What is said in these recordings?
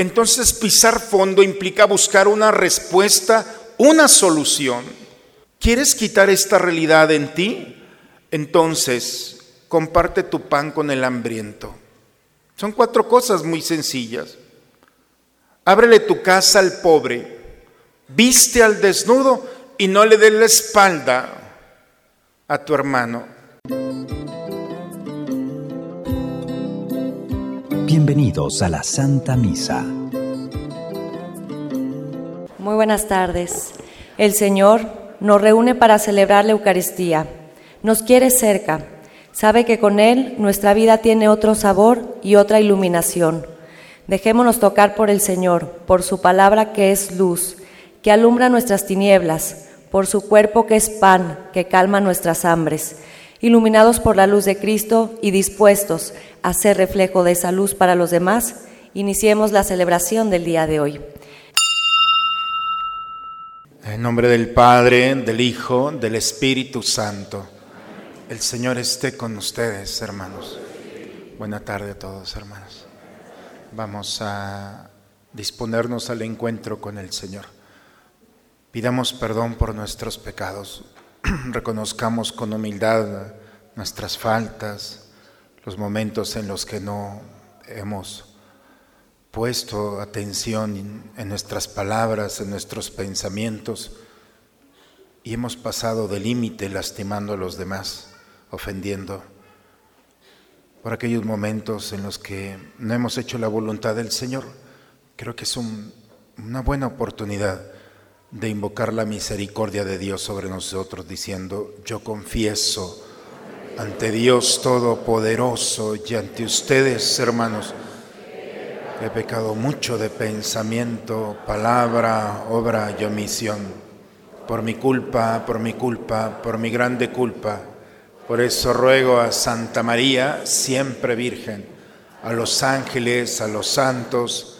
entonces pisar fondo implica buscar una respuesta, una solución. ¿Quieres quitar esta realidad en ti? Entonces, comparte tu pan con el hambriento. Son cuatro cosas muy sencillas. Ábrele tu casa al pobre, viste al desnudo y no le des la espalda a tu hermano. Bienvenidos a la Santa Misa. Muy buenas tardes. El Señor nos reúne para celebrar la Eucaristía. Nos quiere cerca. Sabe que con Él nuestra vida tiene otro sabor y otra iluminación. Dejémonos tocar por el Señor, por su palabra que es luz, que alumbra nuestras tinieblas, por su cuerpo que es pan, que calma nuestras hambres iluminados por la luz de Cristo y dispuestos a ser reflejo de esa luz para los demás, iniciemos la celebración del día de hoy. En nombre del Padre, del Hijo, del Espíritu Santo. El Señor esté con ustedes, hermanos. Buena tarde a todos, hermanos. Vamos a disponernos al encuentro con el Señor. Pidamos perdón por nuestros pecados. reconozcamos con humildad nuestras faltas, los momentos en los que no hemos puesto atención en nuestras palabras, en nuestros pensamientos y hemos pasado de límite lastimando a los demás, ofendiendo. Por aquellos momentos en los que no hemos hecho la voluntad del Señor, creo que es una buena oportunidad de invocar la misericordia de Dios sobre nosotros, diciendo, yo confieso ante Dios Todopoderoso y ante ustedes, hermanos, que he pecado mucho de pensamiento, palabra, obra y omisión, por mi culpa, por mi culpa, por mi grande culpa. Por eso ruego a Santa María, siempre Virgen, a los ángeles, a los santos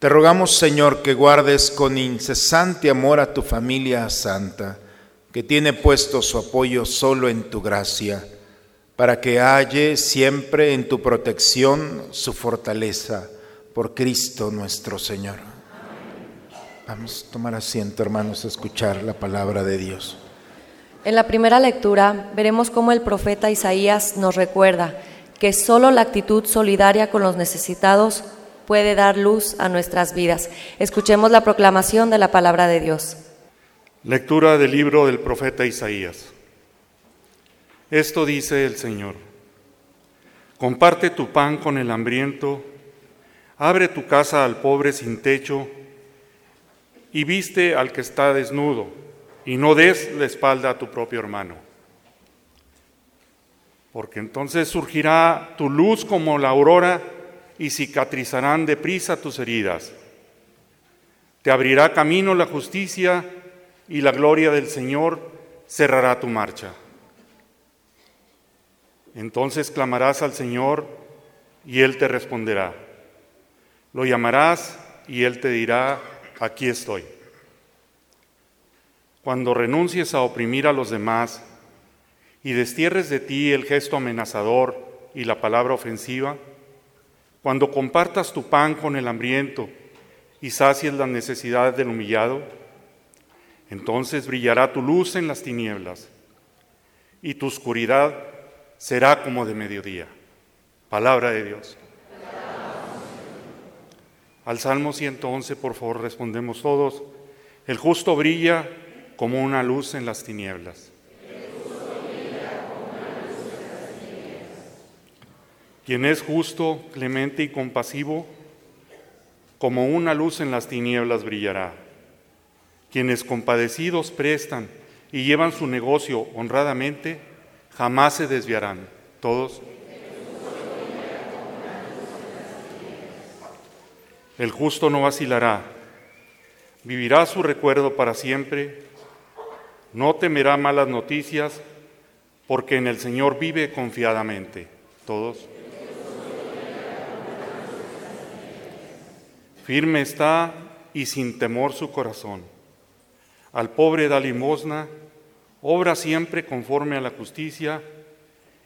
Te rogamos, Señor, que guardes con incesante amor a tu familia santa, que tiene puesto su apoyo solo en tu gracia, para que halle siempre en tu protección su fortaleza, por Cristo nuestro Señor. Vamos a tomar asiento, hermanos, a escuchar la palabra de Dios. En la primera lectura veremos cómo el profeta Isaías nos recuerda que solo la actitud solidaria con los necesitados puede dar luz a nuestras vidas. Escuchemos la proclamación de la palabra de Dios. Lectura del libro del profeta Isaías. Esto dice el Señor. Comparte tu pan con el hambriento, abre tu casa al pobre sin techo y viste al que está desnudo y no des la espalda a tu propio hermano porque entonces surgirá tu luz como la aurora y cicatrizarán deprisa tus heridas. Te abrirá camino la justicia y la gloria del Señor cerrará tu marcha. Entonces clamarás al Señor y Él te responderá. Lo llamarás y Él te dirá, aquí estoy. Cuando renuncies a oprimir a los demás, y destierres de ti el gesto amenazador y la palabra ofensiva, cuando compartas tu pan con el hambriento y sacies las necesidades del humillado, entonces brillará tu luz en las tinieblas y tu oscuridad será como de mediodía. Palabra de Dios. Al Salmo 111, por favor, respondemos todos. El justo brilla como una luz en las tinieblas. Quien es justo, clemente y compasivo, como una luz en las tinieblas brillará. Quienes compadecidos prestan y llevan su negocio honradamente, jamás se desviarán. Todos. El justo no vacilará, vivirá su recuerdo para siempre, no temerá malas noticias, porque en el Señor vive confiadamente. Todos. Firme está y sin temor su corazón. Al pobre da limosna, obra siempre conforme a la justicia,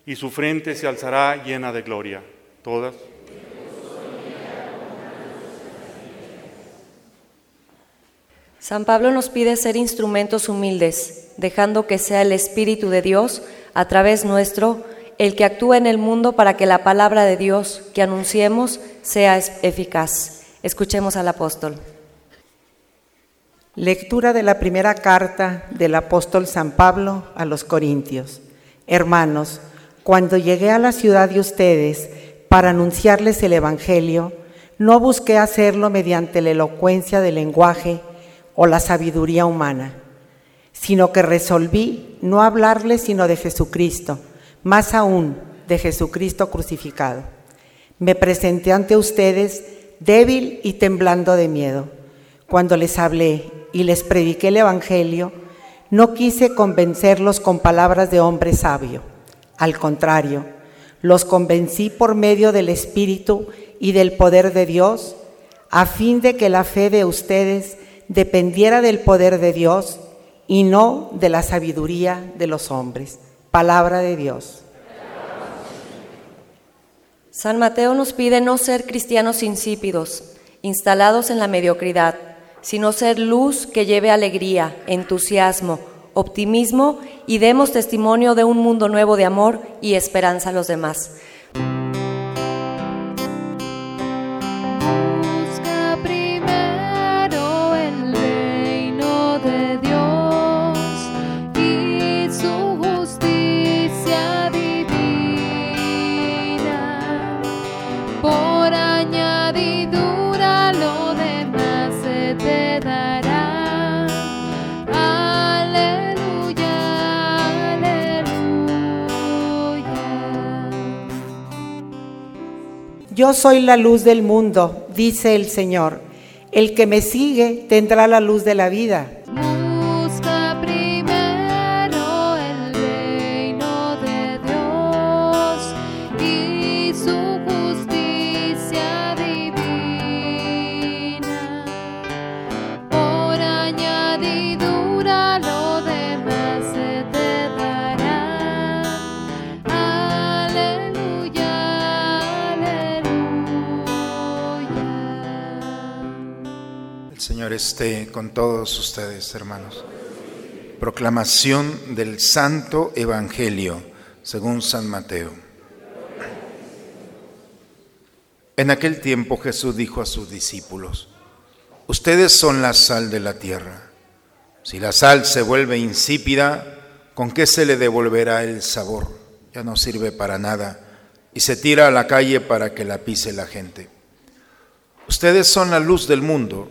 y su frente se alzará llena de gloria. Todas. San Pablo nos pide ser instrumentos humildes, dejando que sea el Espíritu de Dios, a través nuestro, el que actúe en el mundo para que la palabra de Dios que anunciemos sea eficaz. Escuchemos al apóstol. Lectura de la primera carta del apóstol San Pablo a los Corintios. Hermanos, cuando llegué a la ciudad de ustedes para anunciarles el Evangelio, no busqué hacerlo mediante la elocuencia del lenguaje o la sabiduría humana, sino que resolví no hablarles sino de Jesucristo, más aún de Jesucristo crucificado. Me presenté ante ustedes débil y temblando de miedo. Cuando les hablé y les prediqué el Evangelio, no quise convencerlos con palabras de hombre sabio. Al contrario, los convencí por medio del Espíritu y del poder de Dios, a fin de que la fe de ustedes dependiera del poder de Dios y no de la sabiduría de los hombres. Palabra de Dios. San Mateo nos pide no ser cristianos insípidos, instalados en la mediocridad, sino ser luz que lleve alegría, entusiasmo, optimismo y demos testimonio de un mundo nuevo de amor y esperanza a los demás. Yo soy la luz del mundo, dice el Señor. El que me sigue tendrá la luz de la vida. Esté con todos ustedes, hermanos. Proclamación del Santo Evangelio según San Mateo. En aquel tiempo Jesús dijo a sus discípulos, Ustedes son la sal de la tierra. Si la sal se vuelve insípida, ¿con qué se le devolverá el sabor? Ya no sirve para nada y se tira a la calle para que la pise la gente. Ustedes son la luz del mundo.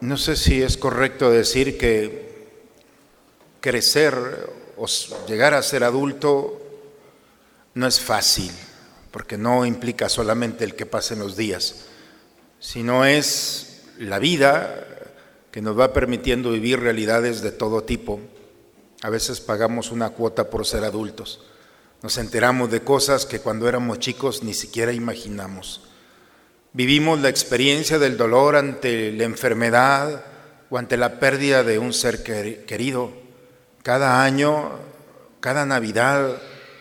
No sé si es correcto decir que crecer o llegar a ser adulto no es fácil, porque no implica solamente el que pasen los días, sino es la vida que nos va permitiendo vivir realidades de todo tipo. A veces pagamos una cuota por ser adultos. Nos enteramos de cosas que cuando éramos chicos ni siquiera imaginamos. Vivimos la experiencia del dolor ante la enfermedad o ante la pérdida de un ser querido. Cada año, cada Navidad,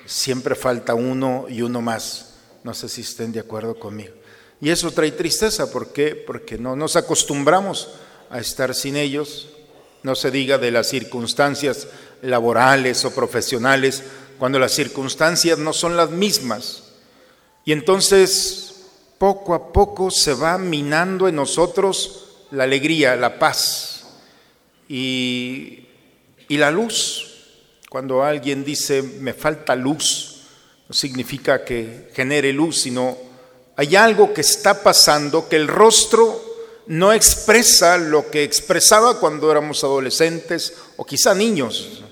siempre falta uno y uno más. No sé si estén de acuerdo conmigo. Y eso trae tristeza, ¿por qué? Porque no nos acostumbramos a estar sin ellos. No se diga de las circunstancias laborales o profesionales cuando las circunstancias no son las mismas. Y entonces poco a poco se va minando en nosotros la alegría, la paz y, la luz. Cuando alguien dice me falta luz, no significa que genere luz, sino hay algo que está pasando que el rostro no expresa lo que expresaba cuando éramos adolescentes o quizá niños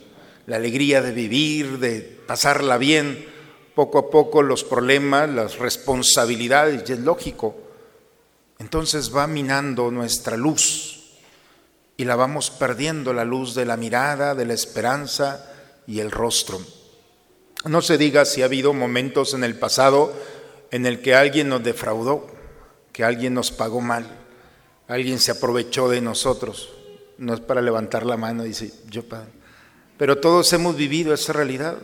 la alegría de vivir, de pasarla bien, poco a poco los problemas, las responsabilidades, y es lógico. Entonces va minando nuestra luz y la vamos perdiendo, la luz de la mirada, de la esperanza y el rostro. No se diga si ha habido momentos en el pasado en el que alguien nos defraudó, que alguien nos pagó mal, alguien se aprovechó de nosotros. No es para levantar la mano y decir, yo padre pero todos hemos vivido esa realidad.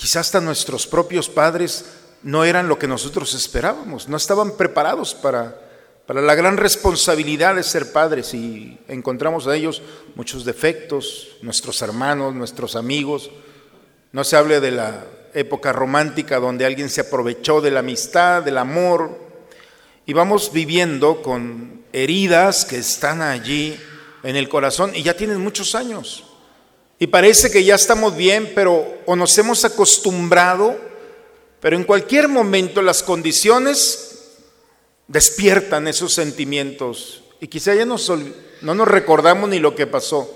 Quizás hasta nuestros propios padres no eran lo que nosotros esperábamos, no estaban preparados para, para la gran responsabilidad de ser padres y encontramos a ellos muchos defectos, nuestros hermanos, nuestros amigos. No se hable de la época romántica donde alguien se aprovechó de la amistad, del amor, y vamos viviendo con heridas que están allí en el corazón y ya tienen muchos años. Y parece que ya estamos bien, pero o nos hemos acostumbrado, pero en cualquier momento las condiciones despiertan esos sentimientos. Y quizá ya no nos recordamos ni lo que pasó,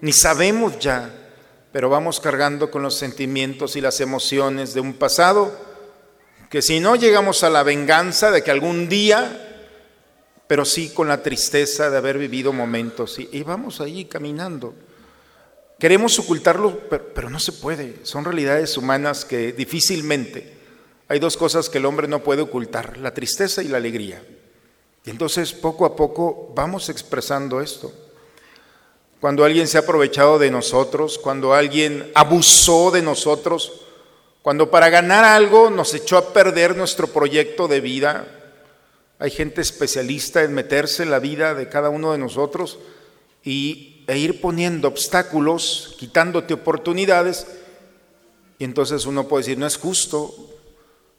ni sabemos ya, pero vamos cargando con los sentimientos y las emociones de un pasado que si no llegamos a la venganza de que algún día, pero sí con la tristeza de haber vivido momentos y, y vamos allí caminando. Queremos ocultarlo, pero, no se puede. Son realidades humanas que difícilmente hay dos cosas que el hombre no puede ocultar, la tristeza y la alegría. Y entonces poco a poco vamos expresando esto. Cuando alguien se ha aprovechado de nosotros, cuando alguien abusó de nosotros, cuando para ganar algo nos echó a perder nuestro proyecto de vida, hay gente especialista en meterse en la vida de cada uno de nosotros y e ir poniendo obstáculos, quitándote oportunidades, y entonces uno puede decir, no es justo,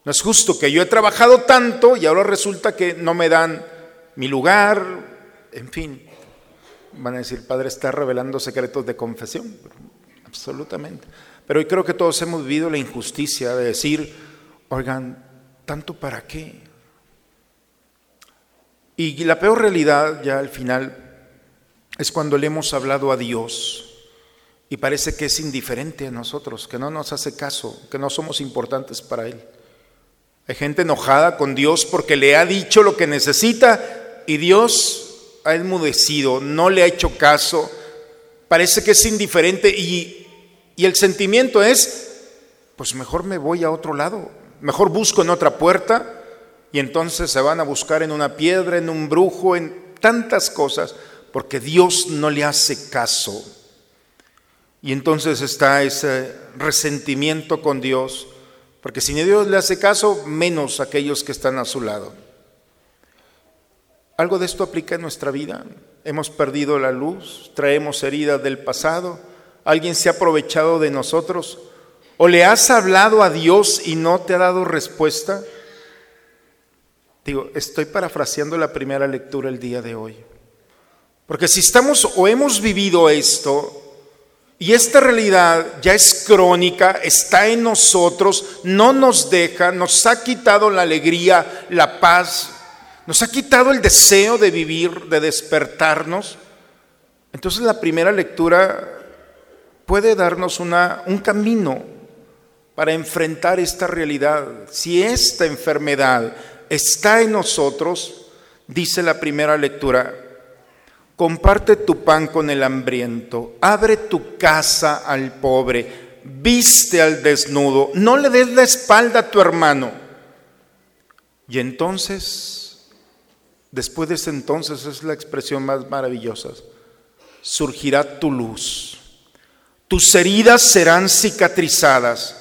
no es justo que yo he trabajado tanto y ahora resulta que no me dan mi lugar, en fin. Van a decir, Padre está revelando secretos de confesión, absolutamente. Pero hoy creo que todos hemos vivido la injusticia de decir, oigan, ¿tanto para qué? Y la peor realidad ya al final es cuando le hemos hablado a Dios y parece que es indiferente a nosotros, que no nos hace caso, que no somos importantes para Él. Hay gente enojada con Dios porque le ha dicho lo que necesita y Dios ha enmudecido, no le ha hecho caso, parece que es indiferente y, y el sentimiento es, pues mejor me voy a otro lado, mejor busco en otra puerta y entonces se van a buscar en una piedra, en un brujo, en tantas cosas, porque Dios no le hace caso. Y entonces está ese resentimiento con Dios, porque si Dios le hace caso, menos aquellos que están a su lado. ¿Algo de esto aplica en nuestra vida? Hemos perdido la luz, traemos heridas del pasado, alguien se ha aprovechado de nosotros, o le has hablado a Dios y no te ha dado respuesta. Digo, estoy parafraseando la primera lectura el día de hoy. Porque si estamos o hemos vivido esto y esta realidad ya es crónica, está en nosotros, no nos deja, nos ha quitado la alegría, la paz, nos ha quitado el deseo de vivir, de despertarnos. Entonces la primera lectura puede darnos una, un camino para enfrentar esta realidad. Si esta enfermedad está en nosotros, dice la primera lectura, comparte tu pan con el hambriento, abre tu casa al pobre, viste al desnudo, no le des la espalda a tu hermano. Y entonces, después de ese entonces es la expresión más maravillosa, surgirá tu luz, tus heridas serán cicatrizadas.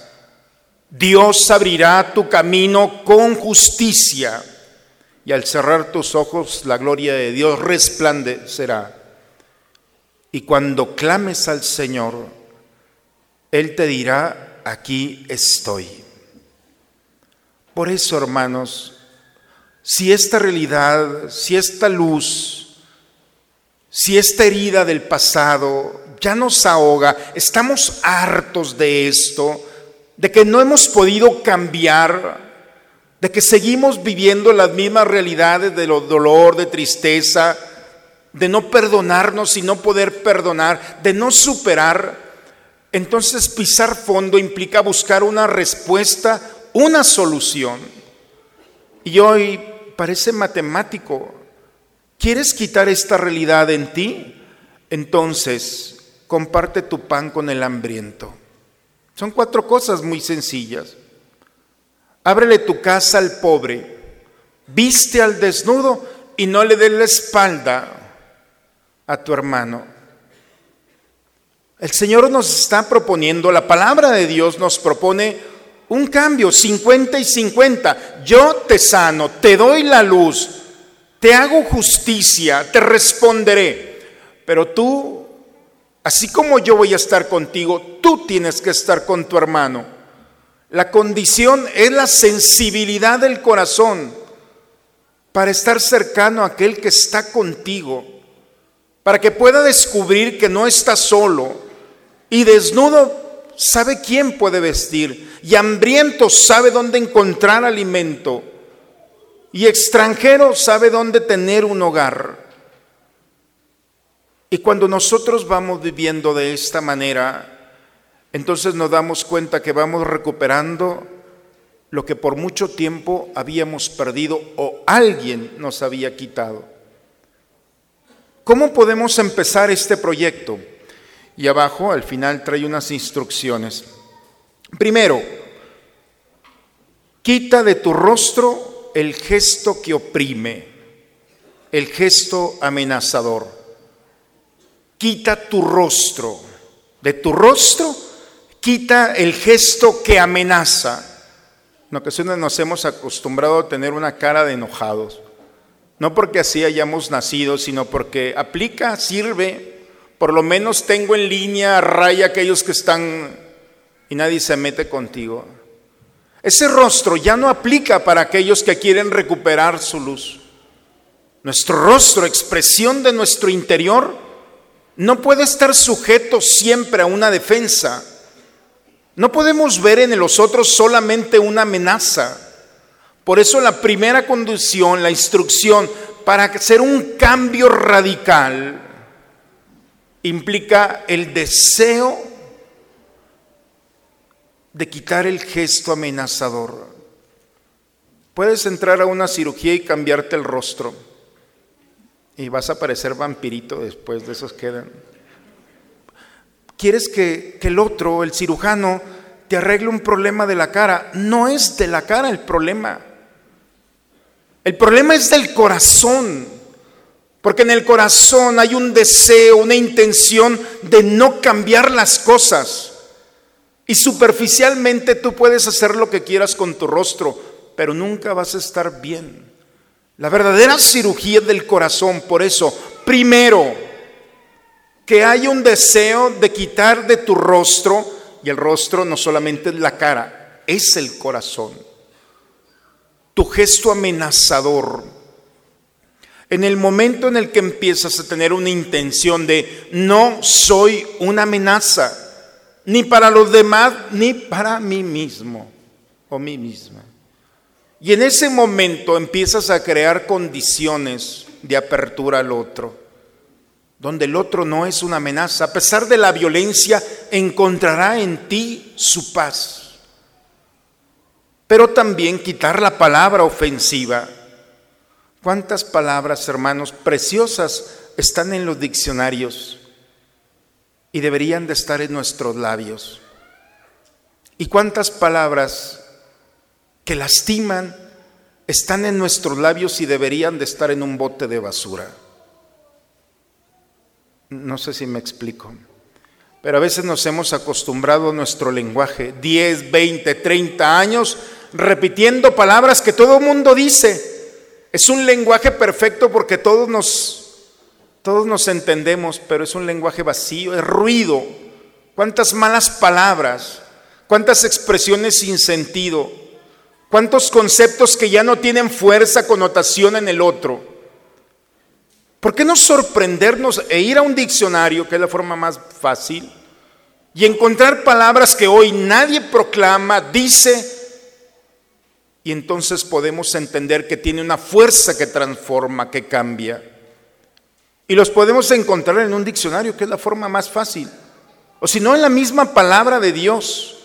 Dios abrirá tu camino con justicia y al cerrar tus ojos la gloria de Dios resplandecerá. Y cuando clames al Señor, Él te dirá, aquí estoy. Por eso, hermanos, si esta realidad, si esta luz, si esta herida del pasado ya nos ahoga, estamos hartos de esto, de que no hemos podido cambiar, de que seguimos viviendo las mismas realidades de dolor, de tristeza, de no perdonarnos y no poder perdonar, de no superar, entonces pisar fondo implica buscar una respuesta, una solución. Y hoy parece matemático. ¿Quieres quitar esta realidad en ti? Entonces, comparte tu pan con el hambriento. Son cuatro cosas muy sencillas. Ábrele tu casa al pobre, viste al desnudo y no le des la espalda a tu hermano. El Señor nos está proponiendo, la palabra de Dios nos propone un cambio, 50 y 50. Yo te sano, te doy la luz, te hago justicia, te responderé. Pero tú Así como yo voy a estar contigo, tú tienes que estar con tu hermano. La condición es la sensibilidad del corazón para estar cercano a aquel que está contigo, para que pueda descubrir que no está solo y desnudo sabe quién puede vestir y hambriento sabe dónde encontrar alimento y extranjero sabe dónde tener un hogar. Y cuando nosotros vamos viviendo de esta manera, entonces nos damos cuenta que vamos recuperando lo que por mucho tiempo habíamos perdido o alguien nos había quitado. ¿Cómo podemos empezar este proyecto? Y abajo al final trae unas instrucciones. Primero, quita de tu rostro el gesto que oprime, el gesto amenazador quita tu rostro. De tu rostro, quita el gesto que amenaza. En ocasiones nos hemos acostumbrado a tener una cara de enojados. No porque así hayamos nacido, sino porque aplica, sirve. Por lo menos tengo en línea, raya aquellos que están y nadie se mete contigo. Ese rostro ya no aplica para aquellos que quieren recuperar su luz. Nuestro rostro, expresión de nuestro interior, no puede estar sujeto siempre a una defensa. No podemos ver en los otros solamente una amenaza. Por eso la primera condición, la instrucción para hacer un cambio radical implica el deseo de quitar el gesto amenazador. Puedes entrar a una cirugía y cambiarte el rostro. Y vas a parecer vampirito después de esos quedan. Quieres que, que el otro, el cirujano, te arregle un problema de la cara. No es de la cara el problema. El problema es del corazón. Porque en el corazón hay un deseo, una intención de no cambiar las cosas. Y superficialmente tú puedes hacer lo que quieras con tu rostro, pero nunca vas a estar bien. La verdadera cirugía del corazón, por eso, primero, que hay un deseo de quitar de tu rostro, y el rostro no solamente es la cara, es el corazón. Tu gesto amenazador. En el momento en el que empiezas a tener una intención de no soy una amenaza, ni para los demás, ni para mí mismo o mí misma. Y en ese momento empiezas a crear condiciones de apertura al otro, donde el otro no es una amenaza. A pesar de la violencia, encontrará en ti su paz. Pero también quitar la palabra ofensiva. ¿Cuántas palabras, hermanos, preciosas están en los diccionarios? y deberían de estar en nuestros labios. ¿Y cuántas palabras que lastiman están en nuestros labios y deberían de estar en un bote de basura? No sé si me explico. Pero a veces nos hemos acostumbrado a nuestro lenguaje, 10, 20, 30 años, repitiendo palabras que todo el mundo dice. Es un lenguaje perfecto porque todos nos todos nos entendemos, pero es un lenguaje vacío, es ruido. ¿Cuántas malas palabras? ¿Cuántas expresiones sin sentido? ¿Cuántos conceptos que ya no tienen fuerza, connotación en el otro? ¿Por qué no sorprendernos e ir a un diccionario, que es la forma más fácil, y encontrar palabras que hoy nadie proclama, dice, y entonces podemos entender que tiene una fuerza que transforma, que cambia? Y los podemos encontrar en un diccionario, que es la forma más fácil. O si no, en la misma palabra de Dios.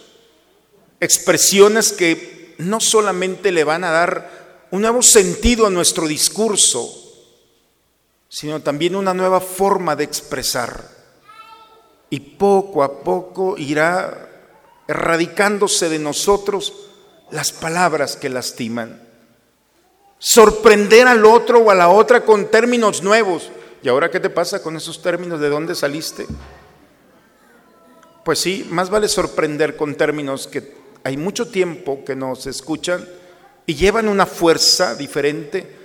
Expresiones que no solamente le van a dar un nuevo sentido a nuestro discurso, sino también una nueva forma de expresar. Y poco a poco irá erradicándose de nosotros las palabras que lastiman. Sorprender al otro o a la otra con términos nuevos ¿Y ahora qué te pasa con esos términos? ¿De dónde saliste? Pues sí, más vale sorprender con términos que hay mucho tiempo que nos escuchan y llevan una fuerza diferente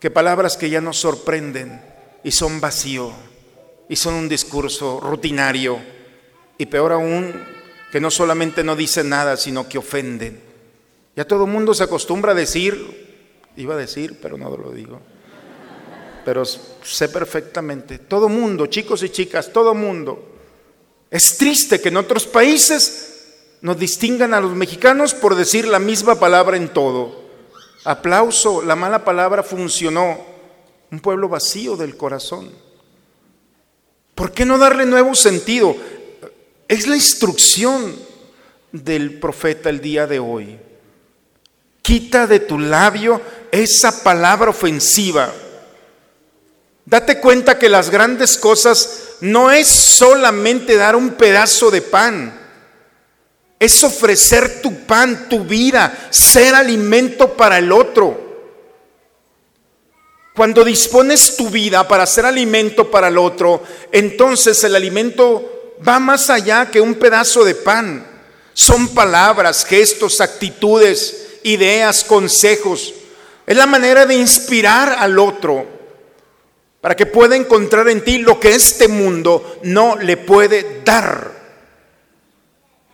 que palabras que ya nos sorprenden y son vacío y son un discurso rutinario y peor aún que no solamente no dicen nada, sino que ofenden. Ya todo mundo se acostumbra a decir, iba a decir, pero no lo digo pero sé perfectamente, todo mundo, chicos y chicas, todo mundo. Es triste que en otros países nos distingan a los mexicanos por decir la misma palabra en todo. Aplauso, la mala palabra funcionó. Un pueblo vacío del corazón. ¿Por qué no darle nuevo sentido? Es la instrucción del profeta el día de hoy. Quita de tu labio esa palabra ofensiva Date cuenta que las grandes cosas no es solamente dar un pedazo de pan, es ofrecer tu pan, tu vida, ser alimento para el otro. Cuando dispones tu vida para ser alimento para el otro, entonces el alimento va más allá que un pedazo de pan. Son palabras, gestos, actitudes, ideas, consejos. Es la manera de inspirar al otro para que pueda encontrar en ti lo que este mundo no le puede dar.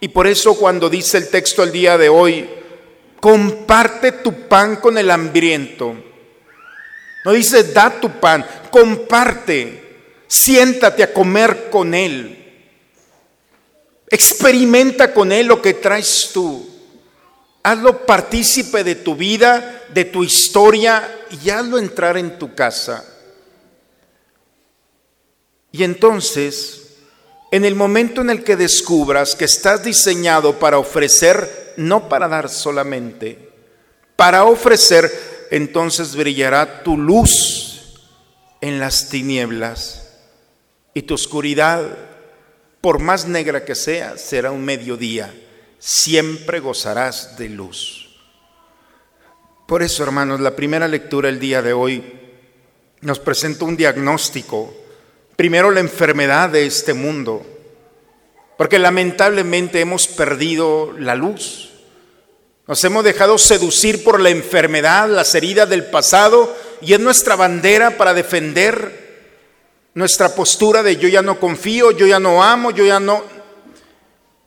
Y por eso cuando dice el texto el día de hoy, comparte tu pan con el hambriento. No dice da tu pan, comparte, siéntate a comer con él. Experimenta con él lo que traes tú. Hazlo partícipe de tu vida, de tu historia y hazlo entrar en tu casa. Y entonces, en el momento en el que descubras que estás diseñado para ofrecer, no para dar solamente, para ofrecer, entonces brillará tu luz en las tinieblas y tu oscuridad, por más negra que sea, será un mediodía. Siempre gozarás de luz. Por eso, hermanos, la primera lectura el día de hoy nos presenta un diagnóstico. Primero, la enfermedad de este mundo, porque lamentablemente hemos perdido la luz. Nos hemos dejado seducir por la enfermedad, las heridas del pasado, y es nuestra bandera para defender nuestra postura de yo ya no confío, yo ya no amo, yo ya no...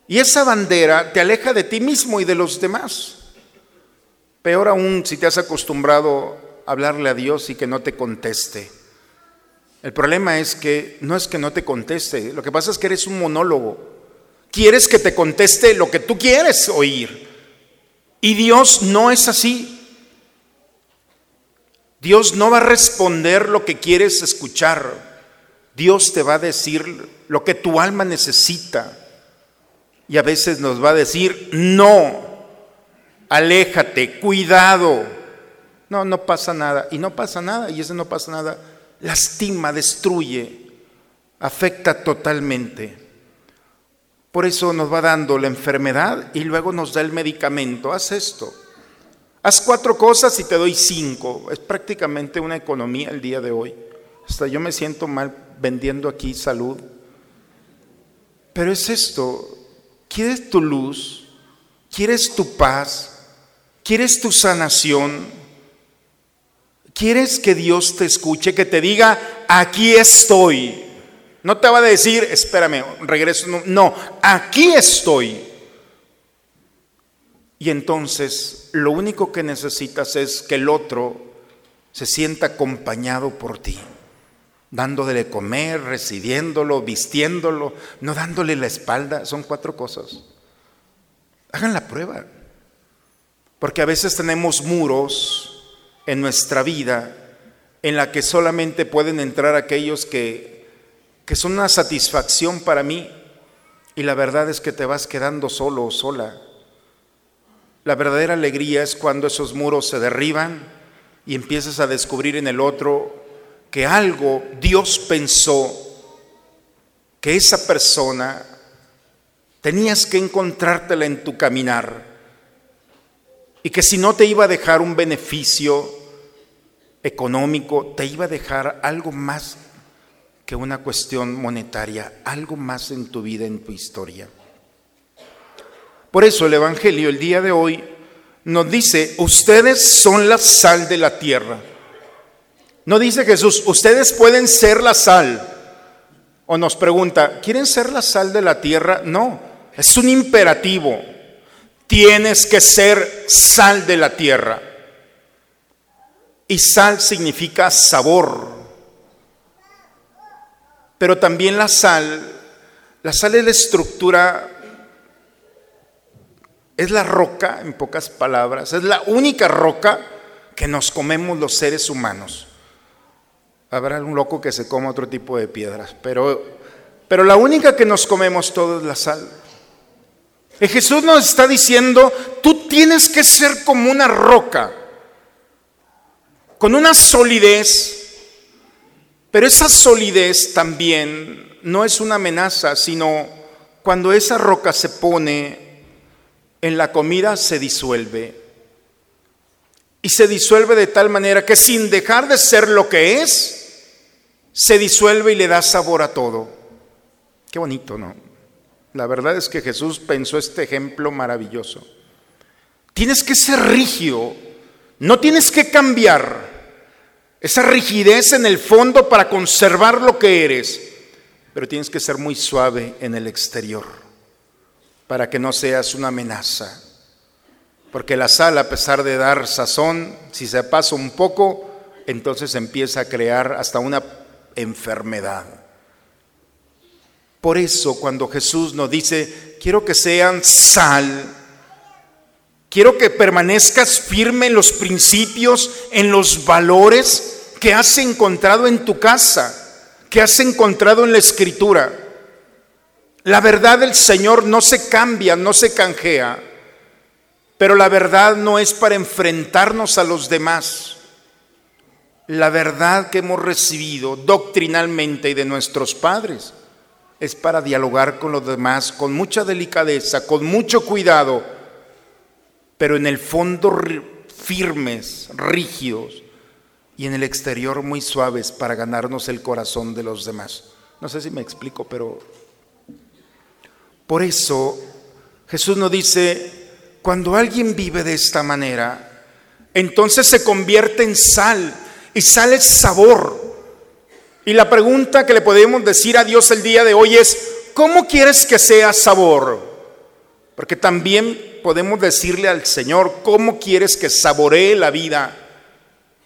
Y esa bandera te aleja de ti mismo y de los demás. Peor aún si te has acostumbrado a hablarle a Dios y que no te conteste. El problema es que no es que no te conteste, lo que pasa es que eres un monólogo. Quieres que te conteste lo que tú quieres oír. Y Dios no es así. Dios no va a responder lo que quieres escuchar. Dios te va a decir lo que tu alma necesita. Y a veces nos va a decir, no, aléjate, cuidado. No, no pasa nada. Y no pasa nada. Y ese no pasa nada. Lastima, destruye, afecta totalmente. Por eso nos va dando la enfermedad y luego nos da el medicamento. Haz esto. Haz cuatro cosas y te doy cinco. Es prácticamente una economía el día de hoy. Hasta yo me siento mal vendiendo aquí salud. Pero es esto. ¿Quieres tu luz? ¿Quieres tu paz? ¿Quieres tu sanación? ¿Quieres que Dios te escuche, que te diga, aquí estoy? No te va a decir, espérame, regreso. No, aquí estoy. Y entonces lo único que necesitas es que el otro se sienta acompañado por ti, dándole de comer, recibiéndolo, vistiéndolo, no dándole la espalda. Son cuatro cosas. Hagan la prueba. Porque a veces tenemos muros en nuestra vida en la que solamente pueden entrar aquellos que que son una satisfacción para mí y la verdad es que te vas quedando solo o sola. La verdadera alegría es cuando esos muros se derriban y empiezas a descubrir en el otro que algo Dios pensó que esa persona tenías que encontrártela en tu caminar y que si no te iba a dejar un beneficio económico, te iba a dejar algo más que una cuestión monetaria, algo más en tu vida, en tu historia. Por eso el Evangelio el día de hoy nos dice, ustedes son la sal de la tierra. No dice Jesús, ustedes pueden ser la sal. O nos pregunta, ¿quieren ser la sal de la tierra? No, es un imperativo. Tienes que ser sal de la tierra. Y sal significa sabor, pero también la sal, la sal es la estructura, es la roca, en pocas palabras, es la única roca que nos comemos los seres humanos. Habrá algún loco que se coma otro tipo de piedras, pero, pero la única que nos comemos todo es la sal. Y Jesús nos está diciendo, tú tienes que ser como una roca, con una solidez, pero esa solidez también no es una amenaza, sino cuando esa roca se pone en la comida se disuelve. Y se disuelve de tal manera que sin dejar de ser lo que es, se disuelve y le da sabor a todo. Qué bonito, ¿no? La verdad es que Jesús pensó este ejemplo maravilloso. Tienes que ser rígido, no tienes que cambiar. Esa rigidez en el fondo para conservar lo que eres, pero tienes que ser muy suave en el exterior para que no seas una amenaza. Porque la sal, a pesar de dar sazón, si se pasa un poco, entonces empieza a crear hasta una enfermedad. Por eso cuando Jesús nos dice, quiero que sean sal, quiero que permanezcas firme en los principios, en los valores, que has encontrado en tu casa, que has encontrado en la escritura. La verdad del Señor no se cambia, no se canjea. Pero la verdad no es para enfrentarnos a los demás. La verdad que hemos recibido doctrinalmente y de nuestros padres es para dialogar con los demás con mucha delicadeza, con mucho cuidado, pero en el fondo firmes, rígidos y en el exterior muy suaves para ganarnos el corazón de los demás. No sé si me explico, pero por eso Jesús nos dice, cuando alguien vive de esta manera, entonces se convierte en sal y sal es sabor. Y la pregunta que le podemos decir a Dios el día de hoy es, ¿cómo quieres que sea sabor? Porque también podemos decirle al Señor, ¿cómo quieres que saboree la vida?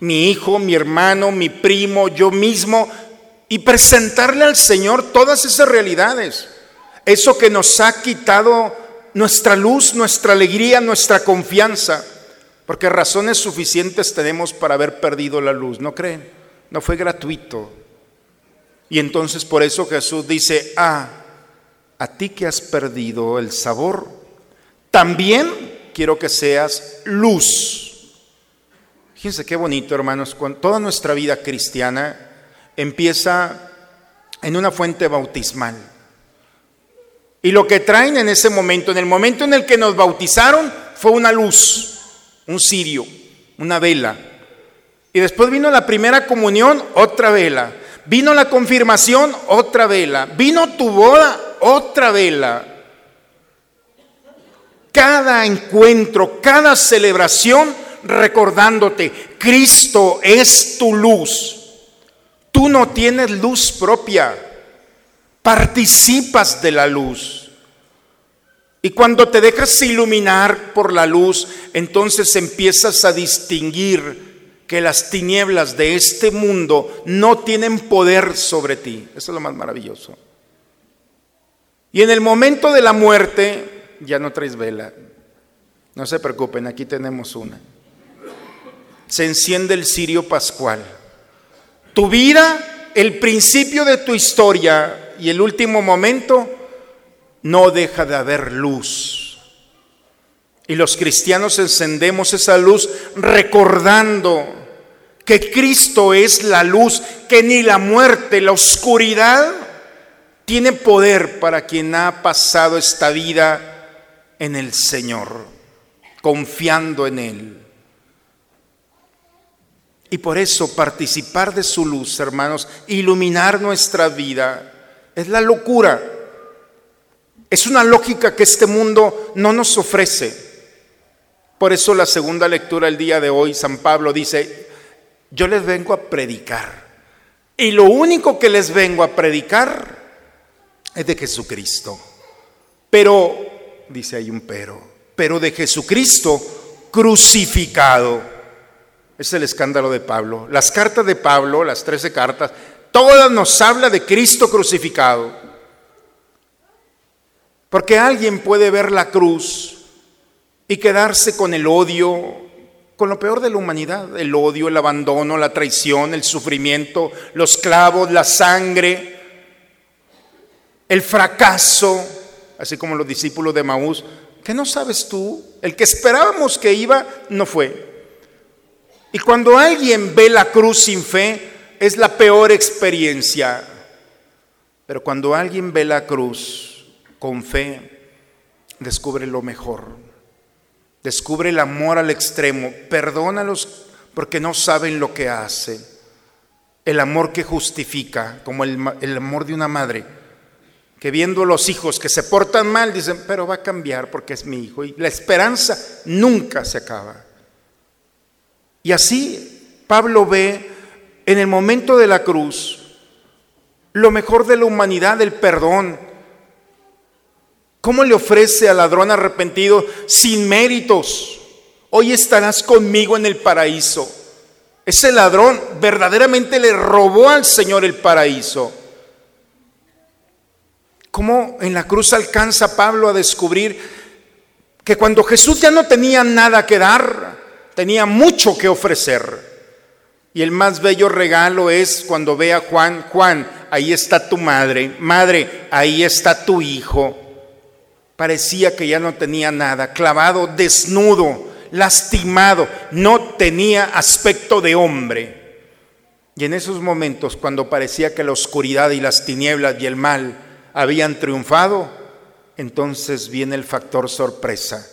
Mi hijo, mi hermano, mi primo, yo mismo, y presentarle al Señor todas esas realidades. Eso que nos ha quitado nuestra luz, nuestra alegría, nuestra confianza. Porque razones suficientes tenemos para haber perdido la luz, ¿no creen? No fue gratuito. Y entonces por eso Jesús dice, ah, a ti que has perdido el sabor, también quiero que seas luz. Fíjense qué bonito, hermanos, cuando toda nuestra vida cristiana empieza en una fuente bautismal. Y lo que traen en ese momento, en el momento en el que nos bautizaron, fue una luz, un cirio, una vela. Y después vino la primera comunión, otra vela. Vino la confirmación, otra vela. Vino tu boda, otra vela. Cada encuentro, cada celebración, recordándote, Cristo es tu luz. Tú no tienes luz propia participas de la luz. Y cuando te dejas iluminar por la luz, entonces empiezas a distinguir que las tinieblas de este mundo no tienen poder sobre ti. Eso es lo más maravilloso. Y en el momento de la muerte, ya no traes vela. No se preocupen, aquí tenemos una. Se enciende el cirio pascual. Tu vida, el principio de tu historia, y el último momento, no deja de haber luz. Y los cristianos encendemos esa luz recordando que Cristo es la luz, que ni la muerte, la oscuridad tiene poder para quien ha pasado esta vida en el Señor, confiando en Él. Y por eso participar de su luz, hermanos, iluminar nuestra vida, es la locura. Es una lógica que este mundo no nos ofrece. Por eso la segunda lectura el día de hoy, San Pablo dice, yo les vengo a predicar. Y lo único que les vengo a predicar es de Jesucristo. Pero, dice ahí un pero, pero de Jesucristo crucificado. Es el escándalo de Pablo. Las cartas de Pablo, las trece cartas, Todas nos habla de Cristo crucificado. Porque alguien puede ver la cruz y quedarse con el odio, con lo peor de la humanidad, el odio, el abandono, la traición, el sufrimiento, los clavos, la sangre, el fracaso, así como los discípulos de Maús. ¿Qué no sabes tú? El que esperábamos que iba no fue. Y cuando alguien ve la cruz sin fe, es la peor experiencia. Pero cuando alguien ve la cruz con fe, descubre lo mejor. Descubre el amor al extremo. Perdónalos porque no saben lo que hacen. El amor que justifica, como el, el amor de una madre, que viendo los hijos que se portan mal, dicen, pero va a cambiar porque es mi hijo. Y la esperanza nunca se acaba. Y así Pablo ve en el momento de la cruz, lo mejor de la humanidad, el perdón. ¿Cómo le ofrece al ladrón arrepentido sin méritos? Hoy estarás conmigo en el paraíso. Ese ladrón verdaderamente le robó al Señor el paraíso. ¿Cómo en la cruz alcanza Pablo a descubrir que cuando Jesús ya no tenía nada que dar, tenía mucho que ofrecer? Y el más bello regalo es cuando ve a Juan, Juan, ahí está tu madre, madre, ahí está tu hijo. Parecía que ya no tenía nada, clavado, desnudo, lastimado, no tenía aspecto de hombre. Y en esos momentos, cuando parecía que la oscuridad y las tinieblas y el mal habían triunfado, entonces viene el factor sorpresa.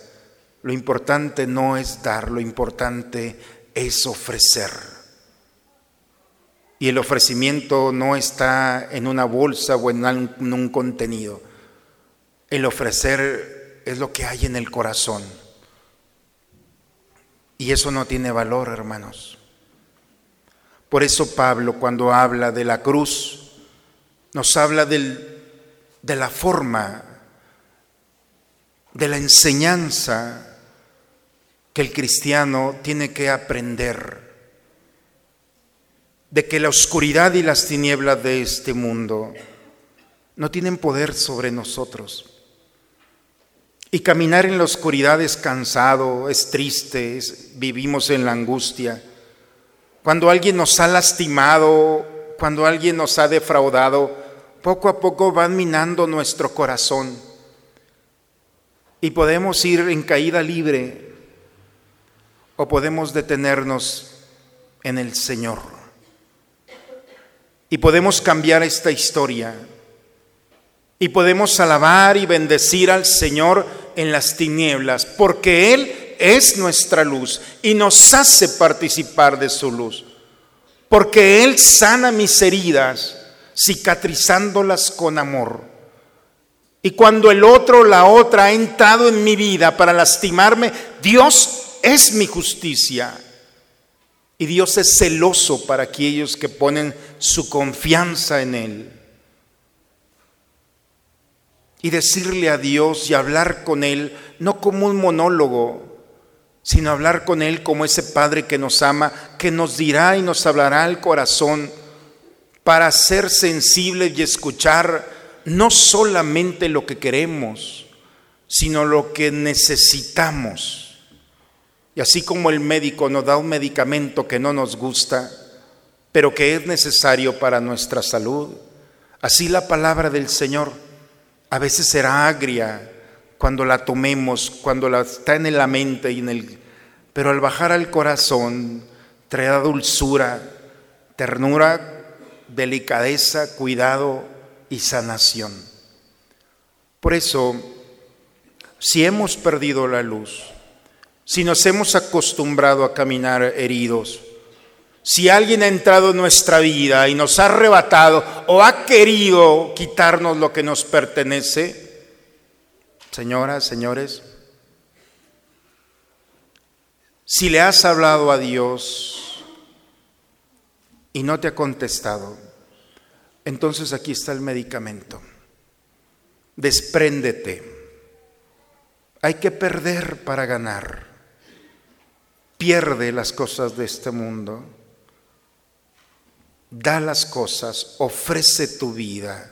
Lo importante no es dar, lo importante es ofrecer. Y el ofrecimiento no está en una bolsa o en un contenido. El ofrecer es lo que hay en el corazón. Y eso no tiene valor, hermanos. Por eso Pablo cuando habla de la cruz, nos habla del, de la forma, de la enseñanza que el cristiano tiene que aprender de que la oscuridad y las tinieblas de este mundo no tienen poder sobre nosotros. Y caminar en la oscuridad es cansado, es triste, vivimos en la angustia. Cuando alguien nos ha lastimado, cuando alguien nos ha defraudado, poco a poco van minando nuestro corazón. Y podemos ir en caída libre o podemos detenernos en el Señor. Y podemos cambiar esta historia. Y podemos alabar y bendecir al Señor en las tinieblas, porque Él es nuestra luz y nos hace participar de su luz. Porque Él sana mis heridas, cicatrizándolas con amor. Y cuando el otro, la otra, ha entrado en mi vida para lastimarme, Dios es mi justicia. Y Dios es celoso para aquellos que ponen su confianza en Él. Y decirle a Dios y hablar con Él, no como un monólogo, sino hablar con Él como ese Padre que nos ama, que nos dirá y nos hablará al corazón para ser sensibles y escuchar no solamente lo que queremos, sino lo que necesitamos. Y así como el médico nos da un medicamento que no nos gusta, pero que es necesario para nuestra salud, así la palabra del Señor a veces será agria cuando la tomemos, cuando la está en la mente y en el pero al bajar al corazón traerá dulzura, ternura, delicadeza, cuidado y sanación. Por eso, si hemos perdido la luz, si nos hemos acostumbrado a caminar heridos, si alguien ha entrado en nuestra vida y nos ha arrebatado o ha querido quitarnos lo que nos pertenece, señoras, señores, si le has hablado a Dios y no te ha contestado, entonces aquí está el medicamento. Despréndete. Hay que perder para ganar pierde las cosas de este mundo, da las cosas, ofrece tu vida,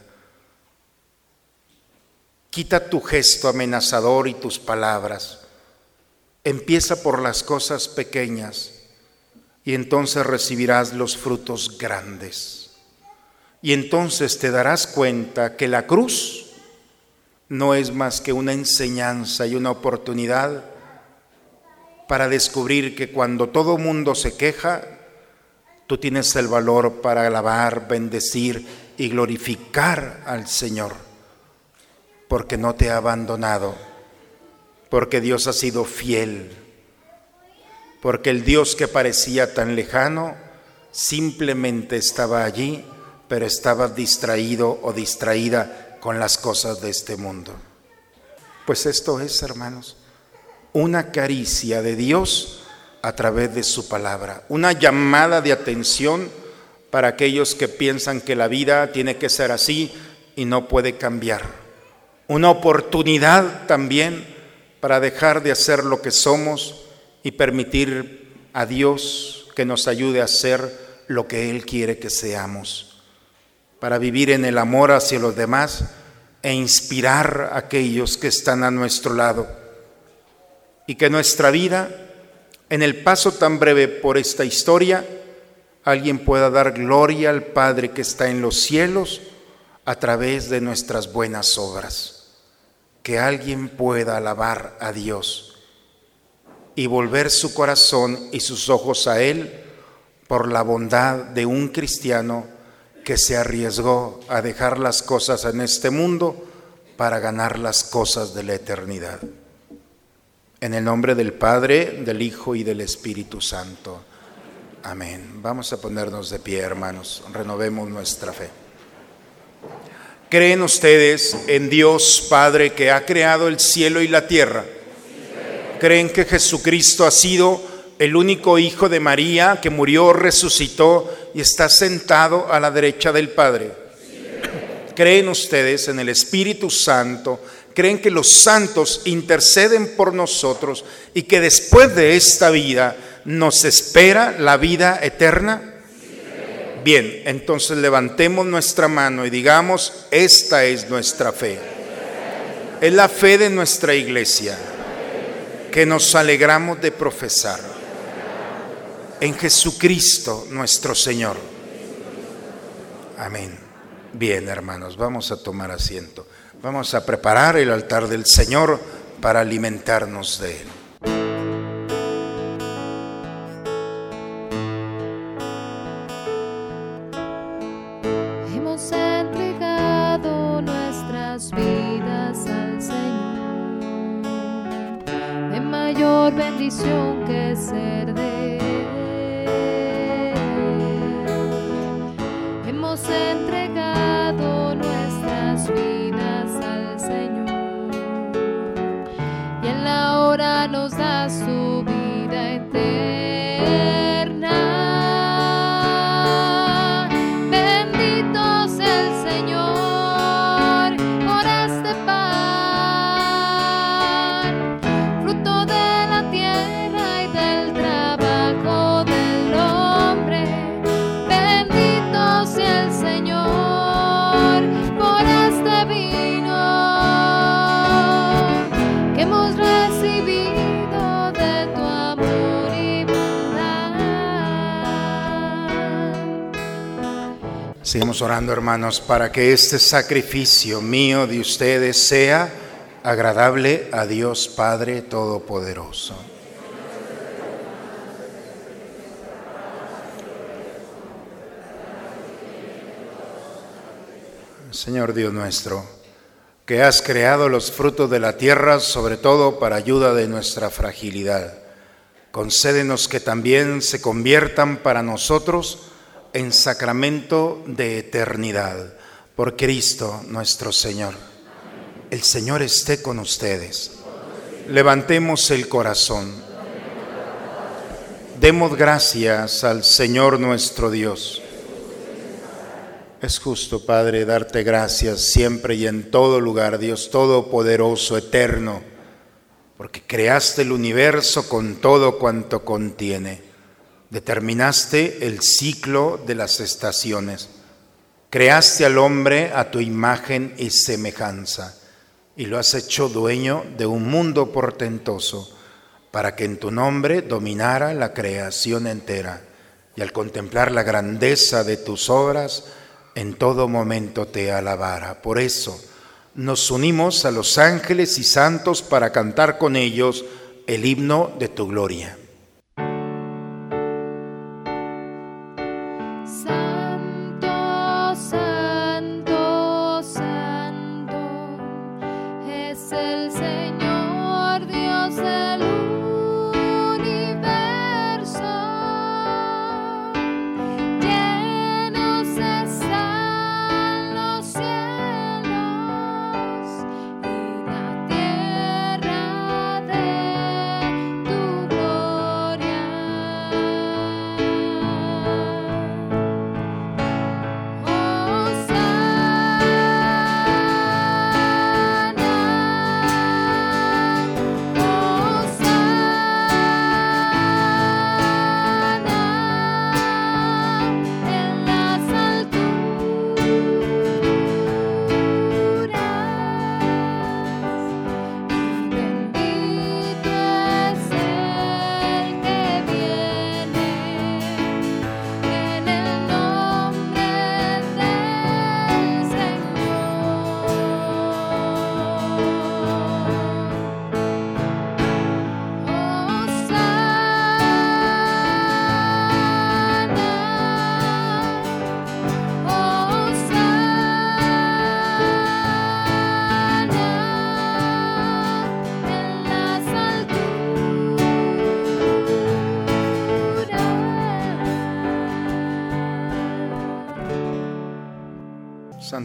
quita tu gesto amenazador y tus palabras, empieza por las cosas pequeñas y entonces recibirás los frutos grandes. Y entonces te darás cuenta que la cruz no es más que una enseñanza y una oportunidad para descubrir que cuando todo mundo se queja, tú tienes el valor para alabar, bendecir y glorificar al Señor, porque no te ha abandonado, porque Dios ha sido fiel, porque el Dios que parecía tan lejano simplemente estaba allí, pero estaba distraído o distraída con las cosas de este mundo. Pues esto es, hermanos, una caricia de Dios a través de su palabra, una llamada de atención para aquellos que piensan que la vida tiene que ser así y no puede cambiar. Una oportunidad también para dejar de hacer lo que somos y permitir a Dios que nos ayude a ser lo que Él quiere que seamos, para vivir en el amor hacia los demás e inspirar a aquellos que están a nuestro lado y que nuestra vida, en el paso tan breve por esta historia, alguien pueda dar gloria al Padre que está en los cielos a través de nuestras buenas obras. que alguien pueda alabar a Dios y volver su corazón y sus ojos a Él por la bondad de un cristiano que se arriesgó a dejar las cosas en este mundo para ganar las cosas de la eternidad. En el nombre del Padre, del Hijo y del Espíritu Santo. Amén. Vamos a ponernos de pie, hermanos. Renovemos nuestra fe. ¿Creen ustedes en Dios Padre que ha creado el cielo y la tierra? ¿Creen que Jesucristo ha sido el único Hijo de María que murió, resucitó y está sentado a la derecha del Padre? ¿Creen ustedes en el Espíritu Santo? ¿Creen que los santos interceden por nosotros y que después de esta vida nos espera la vida eterna? Bien, entonces levantemos nuestra mano y digamos, esta es nuestra fe. Es la fe de nuestra iglesia que nos alegramos de profesar en Jesucristo nuestro Señor. Amén. Bien, hermanos, vamos a tomar asiento. Vamos a preparar el altar del Señor para alimentarnos de Él. Seguimos orando, hermanos, para que este sacrificio mío de ustedes sea agradable a Dios Padre Todopoderoso. Señor Dios nuestro, que has creado los frutos de la tierra, sobre todo para ayuda de nuestra fragilidad, concédenos que también se conviertan para nosotros en sacramento de eternidad por Cristo nuestro Señor. El Señor esté con ustedes. Levantemos el corazón. Demos gracias al Señor nuestro Dios. Es justo, Padre, darte gracias siempre y en todo lugar, Dios Todopoderoso, eterno, porque creaste el universo con todo cuanto contiene Determinaste el ciclo de las estaciones. Creaste al hombre a tu imagen y semejanza y lo has hecho dueño de un mundo portentoso para que en tu nombre dominara la creación entera y al contemplar la grandeza de tus obras, en todo momento te alabara. Por eso nos unimos a los ángeles y santos para cantar con ellos el himno de tu gloria.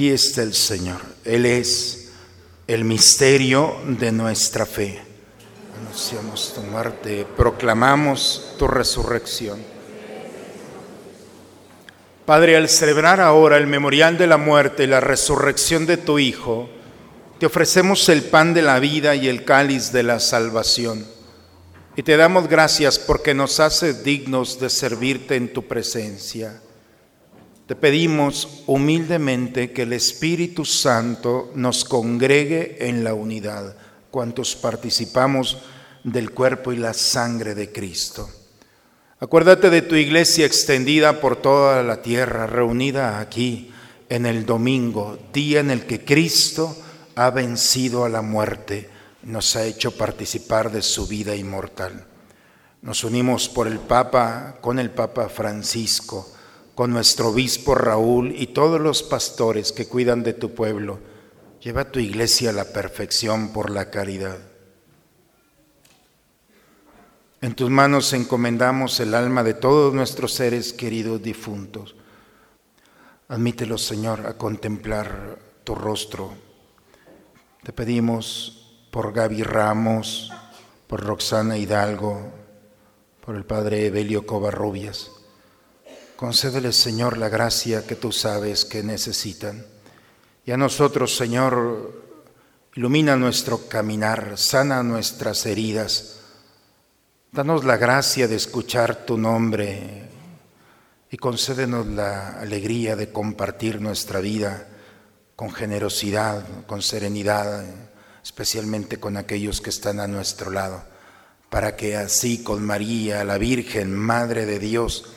Aquí está el Señor. Él es el misterio de nuestra fe. Anunciamos tu muerte, proclamamos tu resurrección. Padre, al celebrar ahora el memorial de la muerte y la resurrección de tu Hijo, te ofrecemos el pan de la vida y el cáliz de la salvación. Y te damos gracias porque nos haces dignos de servirte en tu presencia. Te pedimos humildemente que el Espíritu Santo nos congregue en la unidad, cuantos participamos del cuerpo y la sangre de Cristo. Acuérdate de tu iglesia extendida por toda la tierra, reunida aquí en el domingo, día en el que Cristo ha vencido a la muerte, nos ha hecho participar de su vida inmortal. Nos unimos por el Papa, con el Papa Francisco, con nuestro obispo Raúl y todos los pastores que cuidan de tu pueblo. Lleva tu iglesia a la perfección por la caridad. En tus manos encomendamos el alma de todos nuestros seres queridos difuntos. Admítelos, Señor, a contemplar tu rostro. Te pedimos por Gaby Ramos, por Roxana Hidalgo, por el Padre Evelio Covarrubias Concédeles, Señor, la gracia que tú sabes que necesitan. Y a nosotros, Señor, ilumina nuestro caminar, sana nuestras heridas. Danos la gracia de escuchar tu nombre y concédenos la alegría de compartir nuestra vida con generosidad, con serenidad, especialmente con aquellos que están a nuestro lado, para que así con María, la Virgen, Madre de Dios,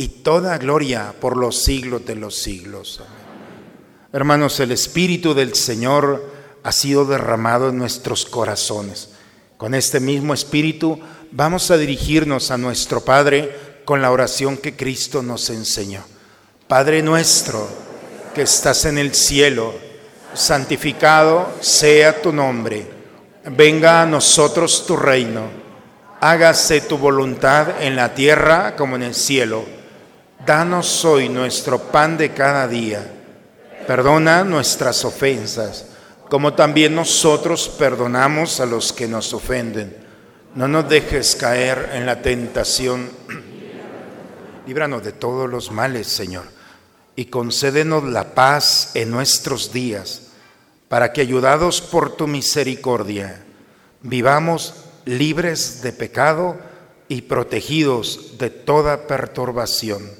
y toda gloria por los siglos de los siglos. Hermanos, el Espíritu del Señor ha sido derramado en nuestros corazones. Con este mismo Espíritu vamos a dirigirnos a nuestro Padre con la oración que Cristo nos enseñó. Padre nuestro que estás en el cielo, santificado sea tu nombre. Venga a nosotros tu reino. Hágase tu voluntad en la tierra como en el cielo. Danos hoy nuestro pan de cada día. Perdona nuestras ofensas, como también nosotros perdonamos a los que nos ofenden. No nos dejes caer en la tentación. Líbranos de todos los males, Señor, y concédenos la paz en nuestros días, para que, ayudados por tu misericordia, vivamos libres de pecado y protegidos de toda perturbación,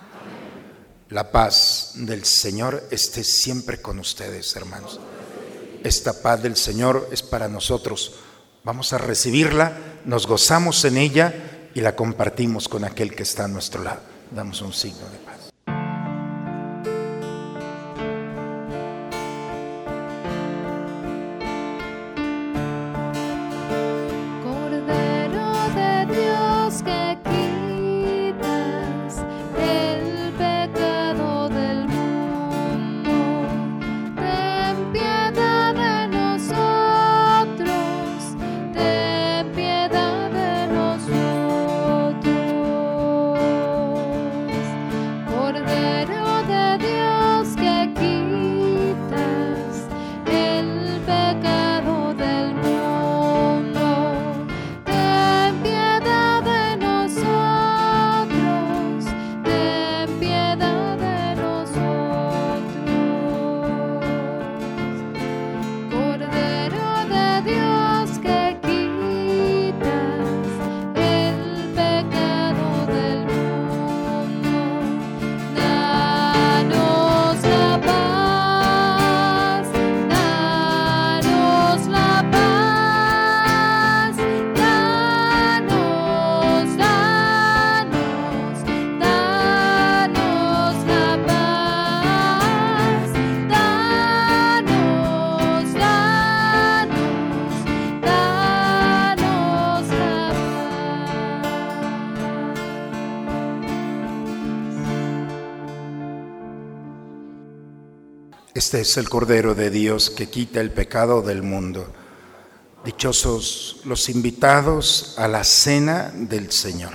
La paz del Señor esté siempre con ustedes, hermanos. Esta paz del Señor es para nosotros. Vamos a recibirla, nos gozamos en ella y la compartimos con aquel que está a nuestro lado. Damos un signo de Este es el Cordero de Dios que quita el pecado del mundo. Dichosos los invitados a la cena del Señor.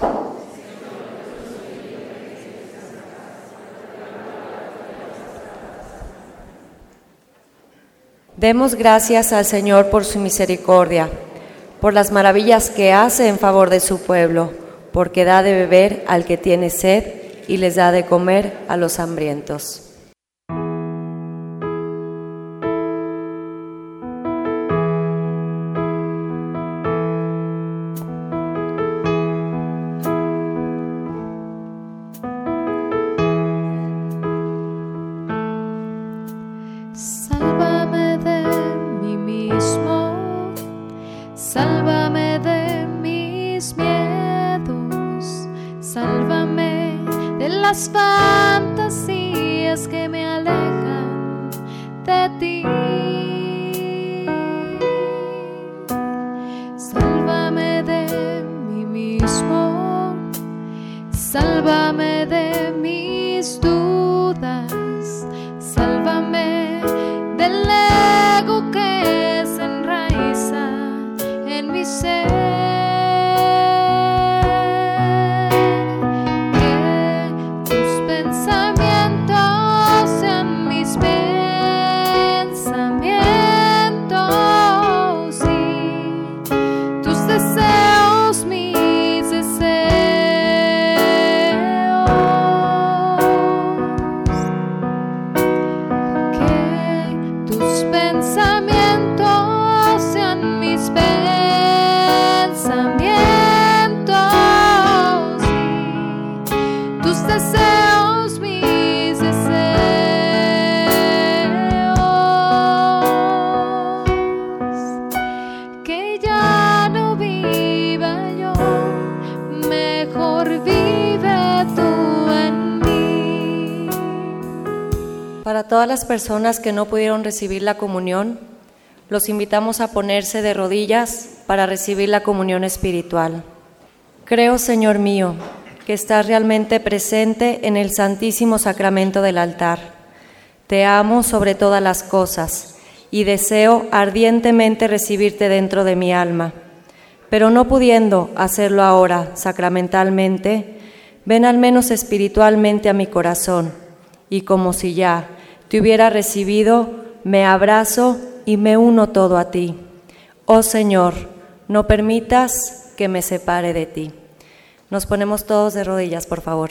Demos gracias al Señor por su misericordia, por las maravillas que hace en favor de su pueblo, porque da de beber al que tiene sed y les da de comer a los hambrientos. Sálvame de las personas que no pudieron recibir la comunión, los invitamos a ponerse de rodillas para recibir la comunión espiritual. Creo, Señor mío, que estás realmente presente en el santísimo sacramento del altar. Te amo sobre todas las cosas y deseo ardientemente recibirte dentro de mi alma. Pero no pudiendo hacerlo ahora sacramentalmente, ven al menos espiritualmente a mi corazón, y como si ya te hubiera recibido, me abrazo y me uno todo a ti. Oh Señor, no permitas que me separe de ti. Nos ponemos todos de rodillas, por favor.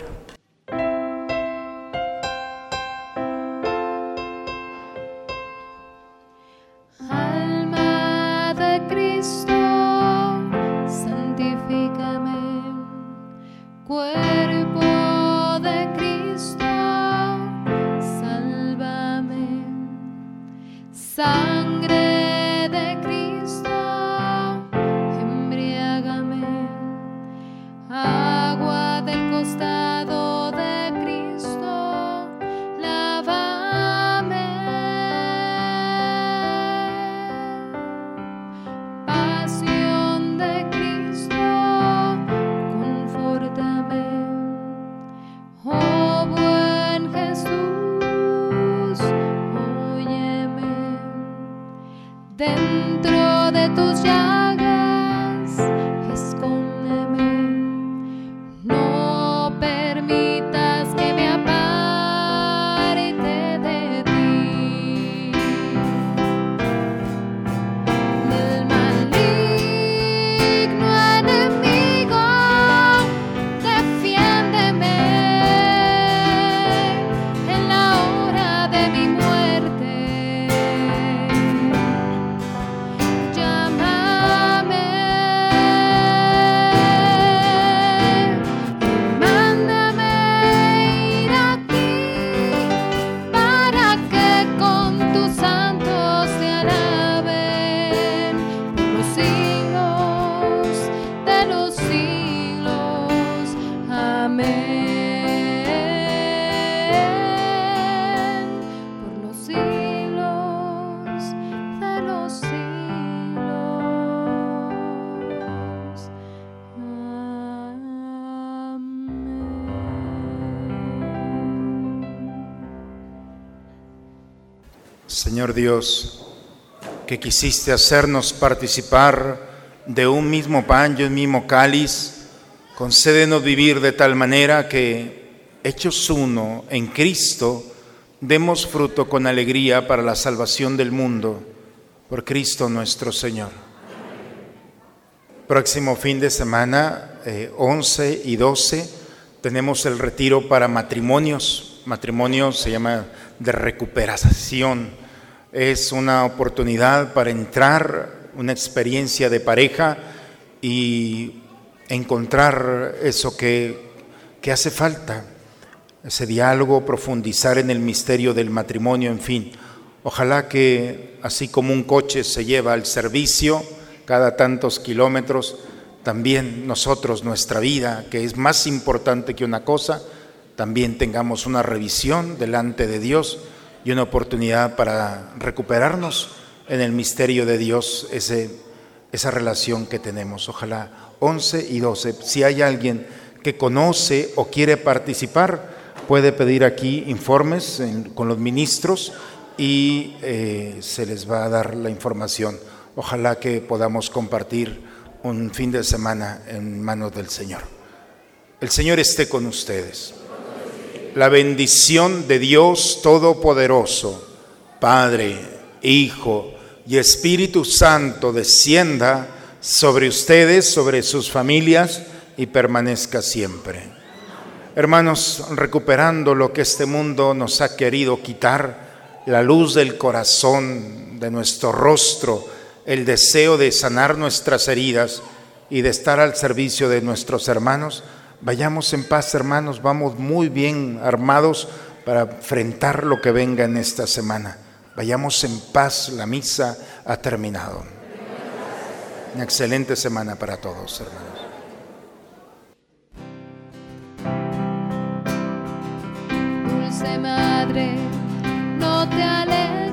Señor Dios, que quisiste hacernos participar de un mismo pan y un mismo cáliz, concédenos vivir de tal manera que, hechos uno en Cristo, demos fruto con alegría para la salvación del mundo, por Cristo nuestro Señor. Próximo fin de semana, eh, 11 y 12, tenemos el retiro para matrimonios. Matrimonio se llama de recuperación. Es una oportunidad para entrar, una experiencia de pareja y encontrar eso que, que hace falta, ese diálogo, profundizar en el misterio del matrimonio, en fin. Ojalá que así como un coche se lleva al servicio cada tantos kilómetros, también nosotros, nuestra vida, que es más importante que una cosa, también tengamos una revisión delante de Dios y una oportunidad para recuperarnos en el misterio de Dios, esa relación que tenemos. Ojalá 11 y 12. Si hay alguien que conoce o quiere participar, puede pedir aquí informes con los ministros y eh, se les va a dar la información. Ojalá que podamos compartir un fin de semana en manos del Señor. El Señor esté con ustedes. La bendición de Dios Todopoderoso, Padre, Hijo y Espíritu Santo descienda sobre ustedes, sobre sus familias y permanezca siempre. Hermanos, recuperando lo que este mundo nos ha querido quitar, la luz del corazón, de nuestro rostro, el deseo de sanar nuestras heridas y de estar al servicio de nuestros hermanos, vayamos en paz, hermanos, vamos muy bien armados para enfrentar lo que venga en esta semana. Vayamos en paz, la misa ha terminado. Una excelente semana para todos, hermanos. Dulce Madre, no te alejes,